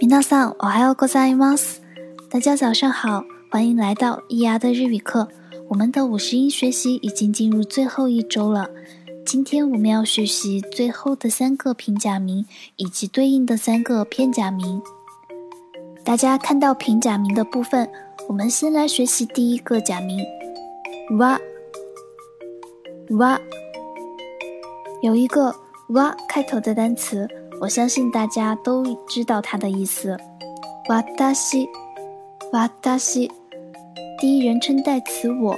皆さん、おはようございます。大家早上好，欢迎来到伊牙的日语课。我们的五十音学习已经进入最后一周了。今天我们要学习最后的三个平假名以及对应的三个片假名。大家看到平假名的部分，我们先来学习第一个假名哇哇，有一个哇开头的单词。 我相信大家都知道它的意思。瓦达西，瓦达西，第一人称代词我。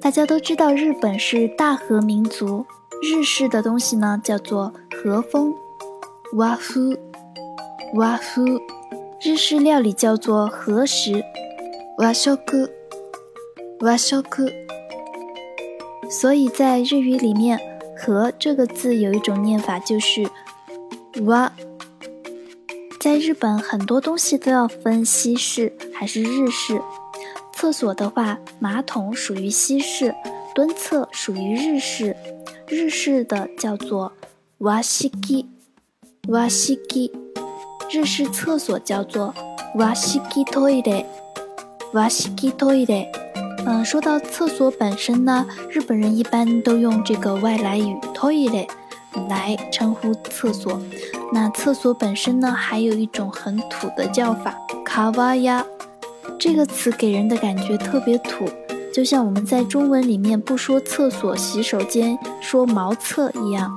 大家都知道日本是大和民族，日式的东西呢叫做和风。哇夫，哇夫，日式料理叫做和食。哇修克，哇修克。所以在日语里面。和这个字有一种念法，就是哇。在日本，很多东西都要分西式还是日式。厕所的话，马桶属于西式，蹲厕属于日式。日式的叫做哇西基，哇西基。日式厕所叫做哇西基トイレ，哇西基トイレ。 嗯，说到厕所本身呢，日本人一般都用这个外来语 toilet 来称呼厕所。那厕所本身呢，还有一种很土的叫法卡瓦亚，这个词给人的感觉特别土，就像我们在中文里面不说厕所、洗手间，说茅厕一样。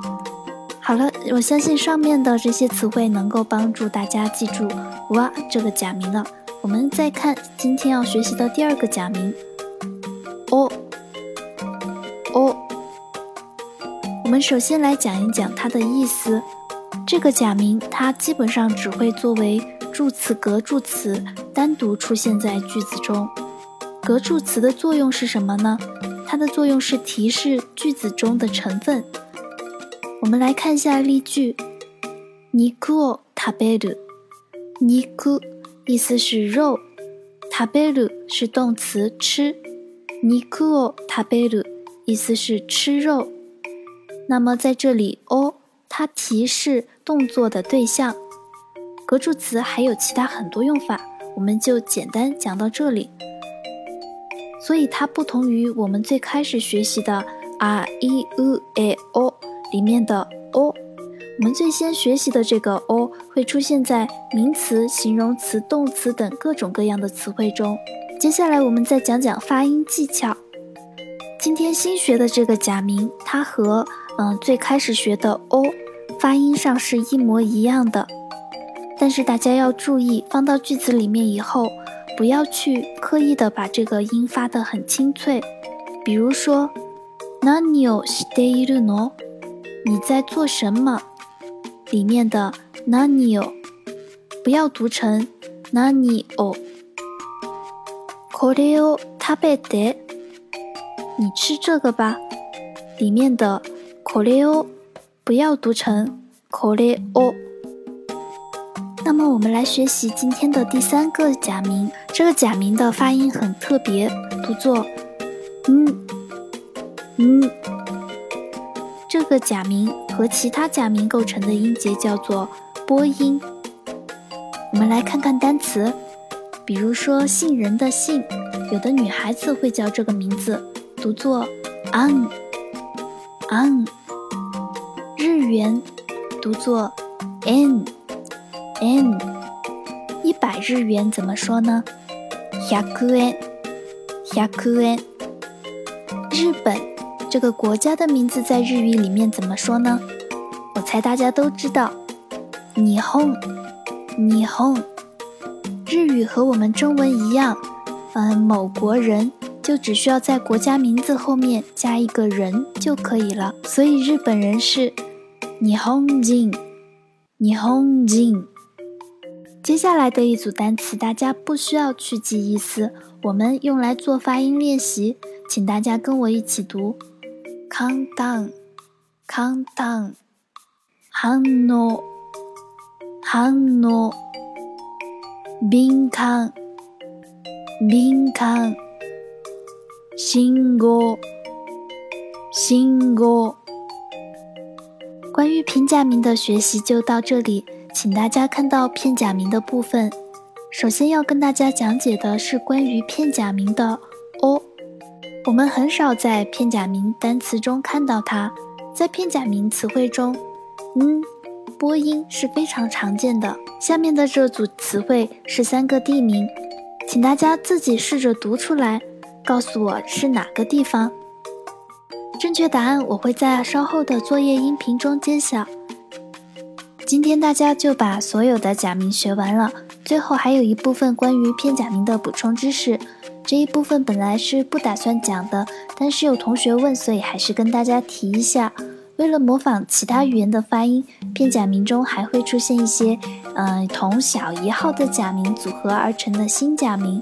好了，我相信上面的这些词汇能够帮助大家记住哇这个假名了。我们再看今天要学习的第二个假名。们首先来讲一讲它的意思。这个假名它基本上只会作为助词格助词单独出现在句子中。格助词的作用是什么呢？它的作用是提示句子中的成分。我们来看一下例句：肉を食べる。肉意思是肉，食べる是动词吃。尼库哦塔贝鲁，意思是吃肉。 那么在这里哦，它提示动作的对象。格助词还有其他很多用法，我们就简单讲到这里。所以它不同于我们最开始学习的 r e u a o 里面的 o，我们最先学习的这个 o 会出现在名词、形容词、动词等各种各样的词汇中。接下来我们再讲讲发音技巧。今天新学的这个假名，它和嗯最开始学的 o 发音上是一模一样的，但是大家要注意，放到句子里面以后，不要去刻意的把这个音发得很清脆。比如说，何をしているの？你在做什么？里面的何を不要读成何を。これを食べて，你吃这个吧。里面的 これを不要读成これを。那么我们来学习今天的第三个假名。这个假名的发音很特别，读作嗯嗯。这个假名和其他假名构成的音节叫做波音。我们来看看单词。比如说杏仁的杏，有的女孩子会叫这个名字，读作 an an。 元读作 n n。一百日元怎么说呢？百円百円。日本这个国家的名字在日语里面怎么说呢？我猜大家都知道，日本日本。日语和我们中文一样，嗯，某国人就只需要在国家名字后面加一个人就可以了。所以日本人是日本人，日本人。接下来的一组单词，大家不需要去记意思，我们用来做发音练习，请大家跟我一起读：count down，count down，反応，反応。敏感、敏感、信号、信号。关于平假名的学习就到这里，请大家看到片假名的部分。首先要跟大家讲解的是关于片假名的 “o”。我们很少在片假名单词中看到它，在片假名词汇中，“嗯”播音是非常常见的。下面的这组词汇是三个地名，请大家自己试着读出来，告诉我是哪个地方。正确答案我会在稍后的作业音频中揭晓。今天大家就把所有的假名学完了，最后还有一部分关于片假名的补充知识。这一部分本来是不打算讲的，但是有同学问，所以还是跟大家提一下。为了模仿其他语言的发音，片假名中还会出现一些，嗯，同小一号的假名组合而成的新假名。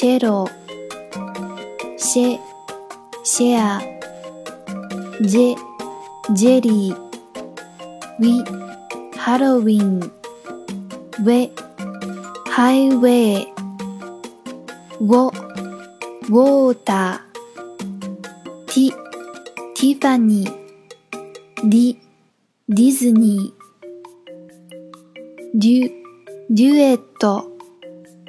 チェロ、シェ、シェア、ジェ、ジェリー、ウィ、ハロウィン、ウェ、ハイウェイ、ウォ、ウォーター、ティ、ティファニー、ディ、ディズニー、デュ、デュエット、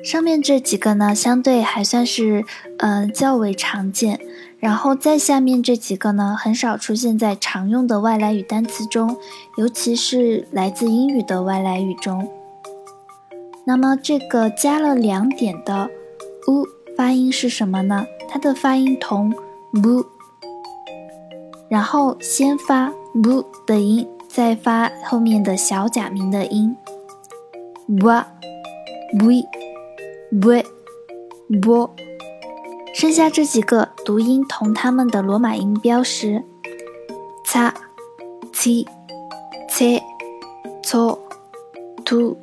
上面这几个呢，相对还算是呃较为常见，然后再下面这几个呢，很少出现在常用的外来语单词中，尤其是来自英语的外来语中。那么这个加了两点的 u 发音是什么呢？它的发音同 bu，然后先发 bu 的音，再发后面的小假名的音 wa we。b b，剩下这几个读音同它们的罗马音标识：c c c c t。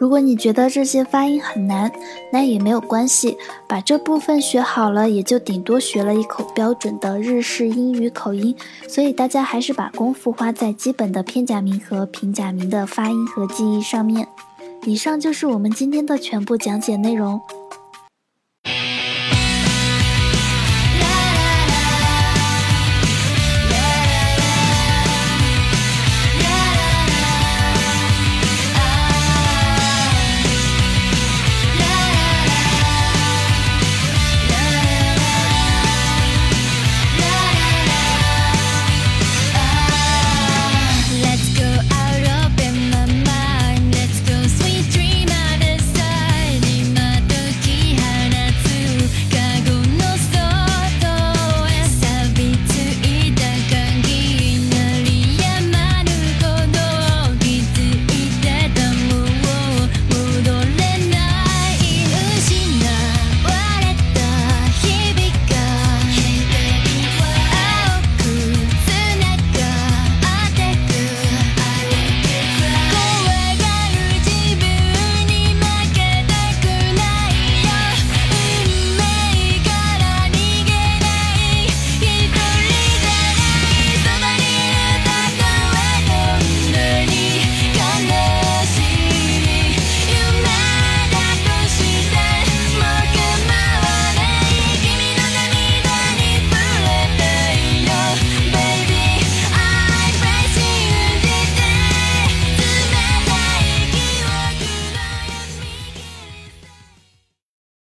如果你觉得这些发音很难，那也没有关系，把这部分学好了，也就顶多学了一口标准的日式英语口音。所以大家还是把功夫花在基本的片假名和平假名的发音和记忆上面。以上就是我们今天的全部讲解内容。